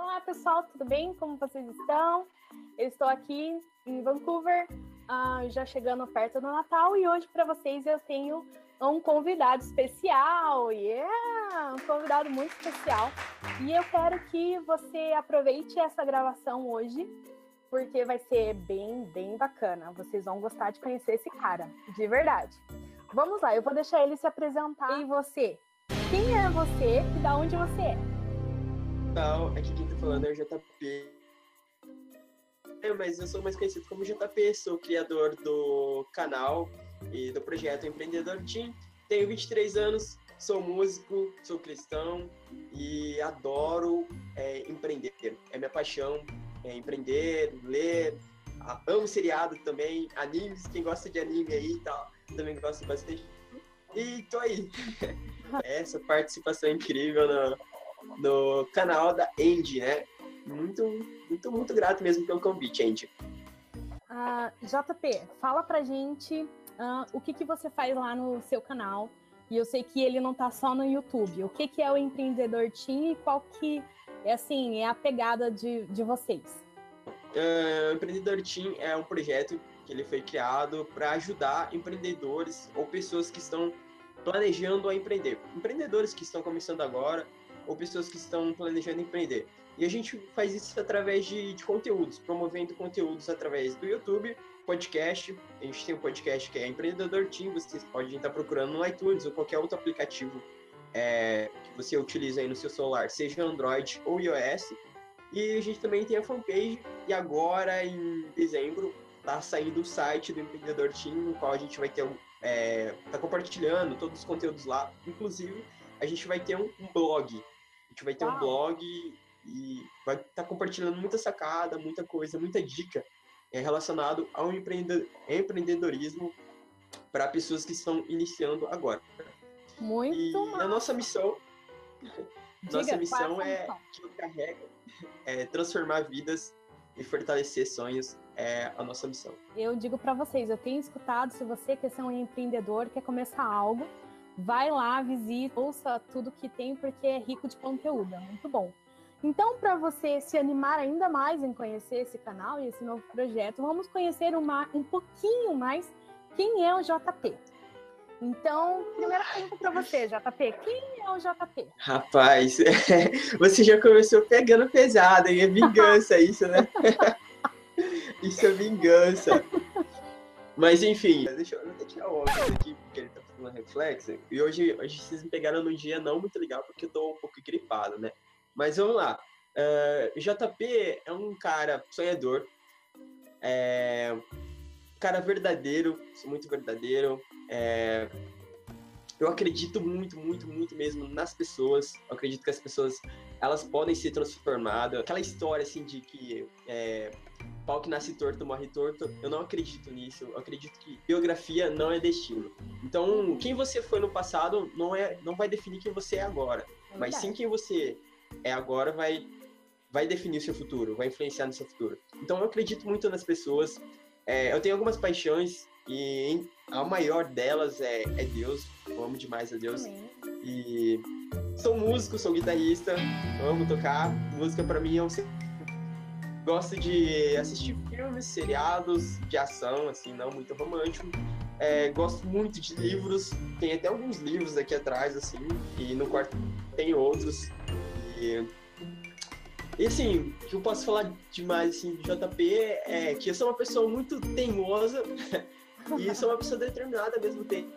Olá, pessoal, tudo bem? Como vocês estão? Eu estou aqui em Vancouver, uh, já chegando perto do Natal, e hoje para vocês eu tenho um convidado especial. Yeah! Um convidado muito especial. E eu quero que você aproveite essa gravação hoje, porque vai ser bem, bem bacana. Vocês vão gostar de conhecer esse cara, de verdade. Vamos lá, eu vou deixar ele se apresentar. E você? Quem é você e da onde você é? Então, aqui quem tá falando é o JP. É, mas eu sou mais conhecido como JP, sou criador do canal e do projeto Empreendedor Team. Tenho 23 anos, sou músico, sou cristão e adoro é, empreender. É minha paixão, é empreender, ler. Amo seriado também, animes, quem gosta de anime aí e tal, também gosto bastante. E tô aí. Essa participação incrível no, no canal da Andy, né? Muito, muito, muito grato mesmo pelo convite, Andy. Uh, ah, JP, fala pra gente uh, o que, que você faz lá no seu canal. E eu sei que ele não tá só no YouTube. O que, que é o Empreendedor Team e qual que é, assim, é a pegada de, de vocês? Uh, o Empreendedor Team é um projeto que ele foi criado para ajudar empreendedores ou pessoas que estão planejando a empreender. Empreendedores que estão começando agora ou pessoas que estão planejando empreender. E a gente faz isso através de, de conteúdos, promovendo conteúdos através do YouTube, podcast. A gente tem um podcast que é Empreendedor Team, vocês podem estar procurando no iTunes ou qualquer outro aplicativo é, que você utiliza aí no seu celular, seja Android ou iOS. E a gente também tem a fanpage e agora em dezembro tá saindo o site do Empreendedor Team, no qual a gente vai ter é, tá compartilhando todos os conteúdos lá. Inclusive, a gente vai ter um, um blog gente vai ter Uau. um blog e vai estar tá compartilhando muita sacada, muita coisa, muita dica é, relacionado ao empreendedorismo para pessoas que estão iniciando agora. Muito e a nossa missão, Diga, nossa missão é que eu carrego é transformar vidas e fortalecer sonhos é a nossa missão. Eu digo para vocês, eu tenho escutado, se você quer ser um empreendedor, quer começar algo, vai lá, visita, ouça tudo que tem, porque é rico de conteúdo, é muito bom. Então, para você se animar ainda mais em conhecer esse canal e esse novo projeto, vamos conhecer uma, um pouquinho mais quem é o JP. Então, primeira pergunta para você, JP. Quem é o JP? Rapaz, você já começou pegando pesado, hein? É vingança isso, né? isso é vingança. Mas enfim, deixa eu, deixa eu tirar o óculos aqui, reflexa. E hoje, hoje vocês me pegaram num dia não muito legal, porque eu tô um pouco gripado, né? Mas vamos lá. Uh, eh, JP é um cara sonhador, é cara verdadeiro, muito verdadeiro. É, eu acredito muito, muito, muito mesmo nas pessoas. Eu acredito que as pessoas elas podem ser transformadas. Aquela história assim de que é, pau que nasce torto morre torto, eu não acredito nisso. Eu acredito que biografia não é destino. Então, quem você foi no passado não é, não vai definir quem você é agora, é mas sim quem você é agora vai vai definir o seu futuro, vai influenciar no seu futuro. Então, eu acredito muito nas pessoas. É, eu tenho algumas paixões e a maior delas é, é Deus. Eu amo demais a Deus. Amém. E sou músico, sou guitarrista, amo tocar. Música para mim é um gosto de assistir filmes, seriados de ação, assim, não muito romântico. É, gosto muito de livros, tem até alguns livros aqui atrás, assim, e no quarto tem outros. E, e assim, o que eu posso falar demais assim, de JP é que eu sou uma pessoa muito teimosa e sou uma pessoa determinada ao mesmo tempo.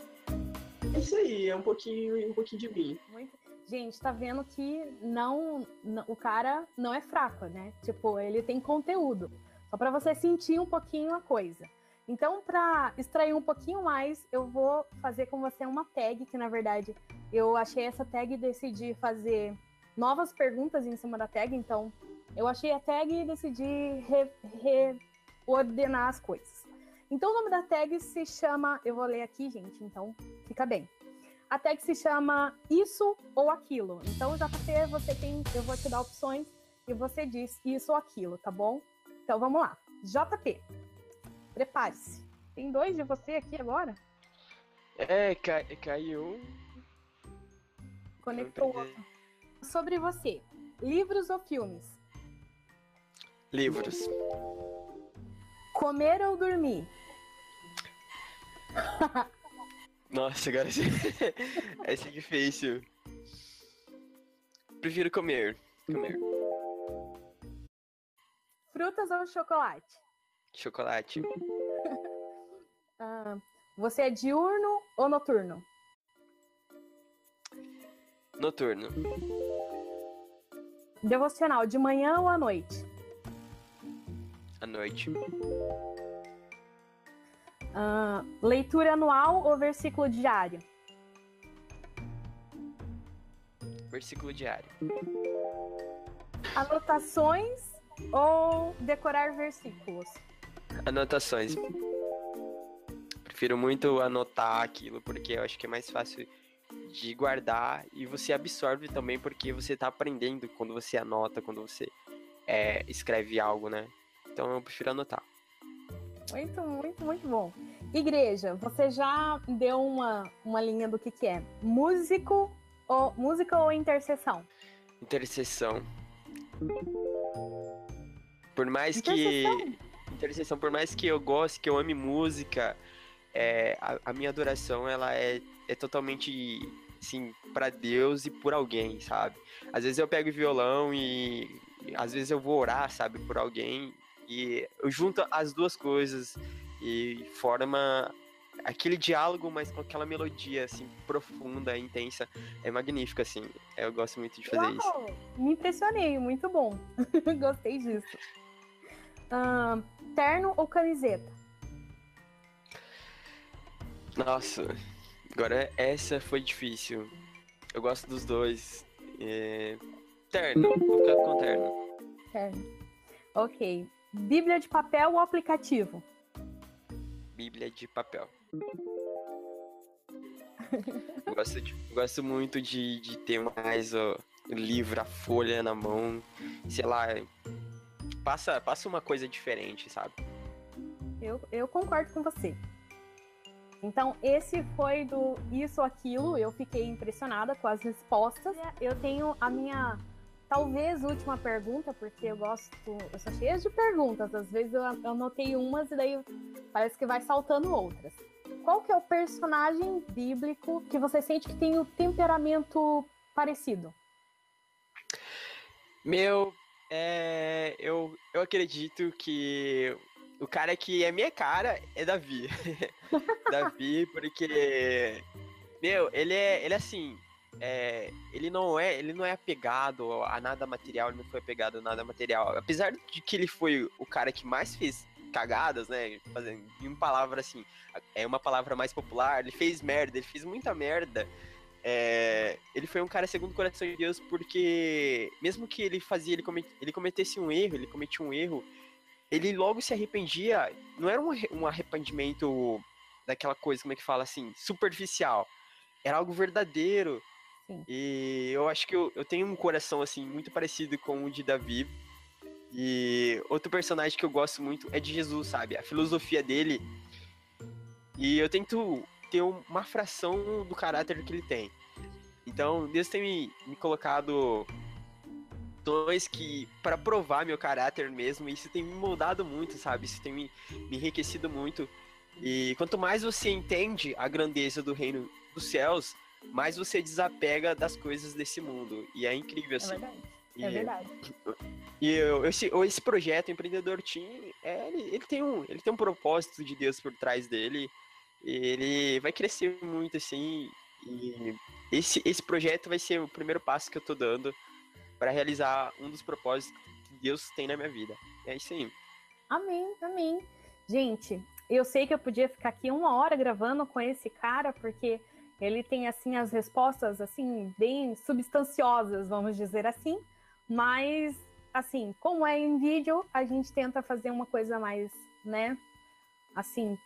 É isso aí, é um pouquinho, um pouquinho de mim. Muito gente, tá vendo que não, o cara não é fraco, né? Tipo, ele tem conteúdo. Só para você sentir um pouquinho a coisa. Então, para extrair um pouquinho mais, eu vou fazer com você uma tag, que na verdade eu achei essa tag e decidi fazer novas perguntas em cima da tag. Então, eu achei a tag e decidi reordenar as coisas. Então, o nome da tag se chama. Eu vou ler aqui, gente, então fica bem a tag se chama isso ou aquilo. Então, JP, você tem, eu vou te dar opções e você diz isso ou aquilo, tá bom? Então, vamos lá. JP, prepare-se. Tem dois de você aqui agora? É, cai, caiu. Conectou outro. Sobre você, livros ou filmes? Livros. Comer ou dormir? Nossa, agora esse, esse é difícil. Prefiro comer. Comer. Frutas ou chocolate? Chocolate. Ah, você é diurno ou noturno? Noturno. Devocional, de manhã ou à noite? À noite. Ah, leitura anual ou versículo diário? Versículo diário. Anotações ou decorar versículos? Anotações. Prefiro muito anotar aquilo, porque eu acho que é mais fácil de guardar e você absorve também, porque você tá aprendendo quando você anota, quando você é, escreve algo, né? Então eu prefiro anotar. Muito, muito, muito bom. Igreja, você já deu uma, uma linha do que, que é músico ou música ou intercessão? Intercessão. Por mais Intercessão? que. Intercessão, por mais que eu goste, que eu ame música, é, a, a minha adoração ela é, é totalmente assim, para Deus e por alguém, sabe? Às vezes eu pego violão e, e às vezes eu vou orar, sabe, por alguém e eu junto as duas coisas e forma aquele diálogo, mas com aquela melodia assim profunda, intensa, é magnífico assim. Eu gosto muito de fazer isso. Uau, me impressionei, muito bom. Gostei disso. Ahn, terno ou camiseta? Nossa, agora essa foi difícil. Eu gosto dos dois. É... Terno, vou ficar com terno. Terno. Ok. Bíblia de papel ou aplicativo? Bíblia de papel. gosto, de- gosto muito de, de ter mais o livro, a folha na mão. Sei lá, passa, passa uma coisa diferente, sabe? Eu, eu concordo com você. Então, esse foi do Isso ou Aquilo. Eu fiquei impressionada com as respostas. Eu tenho a minha, talvez, última pergunta, porque eu gosto. Eu sou cheia de perguntas. Às vezes eu, anotei umas e daí parece que vai saltando outras. Qual que é o personagem bíblico que você sente que tem o temperamento parecido? Meu, é, eu, eu acredito que o cara que é minha cara é Davi. Davi, porque. Meu, ele é, ele é assim. É, ele não é ele não é apegado a nada material, ele não foi apegado a nada material. Apesar de que ele foi o cara que mais fez cagadas, né? Fazendo em uma palavra assim, é uma palavra mais popular, ele fez merda, ele fez muita merda. É, ele foi um cara segundo o coração de Deus porque mesmo que ele fazia ele, comet, ele cometesse um erro, ele cometia um erro, ele logo se arrependia. Não era um, um arrependimento daquela coisa, como é que fala assim, superficial. Era algo verdadeiro. Sim. E eu acho que eu, eu tenho um coração assim muito parecido com o de Davi. E outro personagem que eu gosto muito é de Jesus, sabe? A filosofia dele. E eu tento ter um- uma fração do caráter que ele tem. Então, Deus tem me, me colocado dois que para provar meu caráter mesmo, isso tem me moldado muito, sabe? Isso tem me, me enriquecido muito. E quanto mais você entende a grandeza do reino dos céus, mais você desapega das coisas desse mundo. E é incrível É assim. verdade. E- É verdade. e eu- esse, esse projeto, o Empreendedor Team, é, ele, ele tem um, ele tem um propósito de Deus por trás dele. Ele vai crescer muito, assim. E esse, esse projeto vai ser o primeiro passo que eu tô dando para realizar um dos propósitos que Deus tem na minha vida. É isso aí. Amém, amém. Gente, eu sei que eu podia ficar aqui uma hora gravando com esse cara, porque ele tem, assim, as respostas, assim, bem substanciosas, vamos dizer assim. Mas, assim, como é em vídeo, a gente tenta fazer uma coisa mais, né, assim,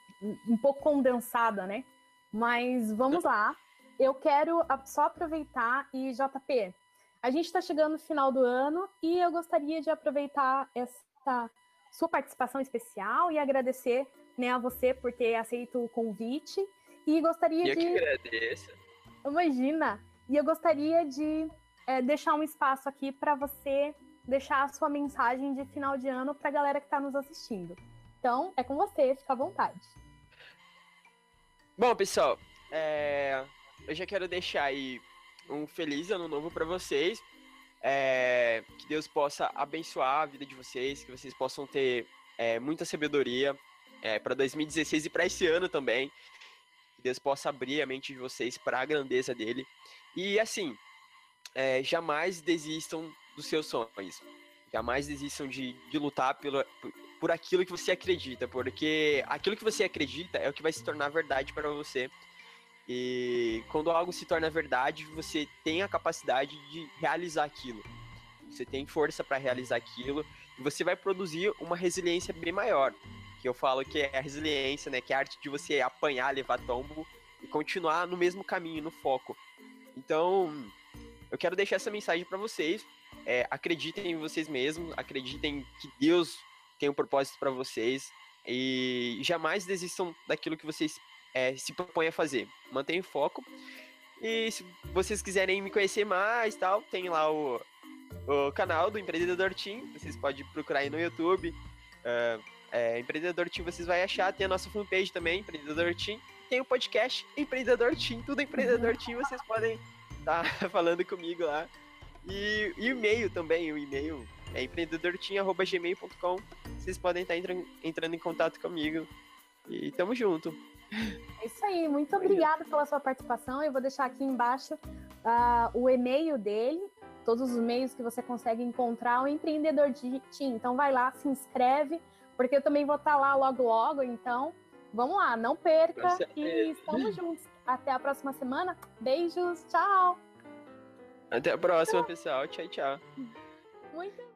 um- pouco condensada, né? Mas vamos lá. Eu quero só aproveitar e, JP, a gente está chegando no final do ano e eu gostaria de aproveitar essa sua participação especial e agradecer né, a você por ter aceito o convite. E gostaria E eu que de. agradeço. Imagina! E eu gostaria de é, deixar um espaço aqui para você deixar a sua mensagem de final de ano para a galera que está nos assistindo. Então, é com você, fica à vontade. Bom, pessoal, é... eu já quero deixar aí um feliz ano novo para vocês. É... Que Deus possa abençoar a vida de vocês, que vocês possam ter é, muita sabedoria é, para 2016 e para esse ano também. Deus possa abrir a mente de vocês para a grandeza dele. E assim, é, jamais desistam dos seus sonhos. Jamais desistam de, de lutar pelo, por, por aquilo que você acredita, porque aquilo que você acredita é o que vai se tornar verdade para você. E quando algo se torna verdade, você tem a capacidade de realizar aquilo. Você tem força para realizar aquilo e você vai produzir uma resiliência bem maior. Que eu falo que é a resiliência, né? Que é a arte de você apanhar, levar tombo e continuar no mesmo caminho, no foco. Então, eu quero deixar essa mensagem para vocês. É, acreditem em vocês mesmos, acreditem que Deus tem um propósito para vocês e jamais desistam daquilo que vocês é, se propõem a fazer. Mantenham foco. E se vocês quiserem me conhecer mais, tal, tem lá o, o canal do Empreendedor Team. Vocês podem procurar aí no YouTube. Uh, é, Empreendedor Team vocês vão achar. Tem a nossa fanpage também, Empreendedor Team. Tem o podcast Empreendedor Team. Tudo Empreendedor Team. Vocês podem estar tá falando comigo lá. E, e e-mail também. O e-mail é empreendedorteam.gmail.com. Vocês podem estar entrando, entrando em contato comigo. E tamo junto. É isso aí, muito obrigada pela sua participação. Eu vou deixar aqui embaixo uh, o e-mail dele, todos os meios que você consegue encontrar o empreendedor de Team. Então vai lá, se inscreve, porque eu também vou estar lá logo logo. Então vamos lá, não perca e estamos juntos. Até a próxima semana. Beijos, tchau. Até a próxima, pessoal. Tchau, tchau. Muito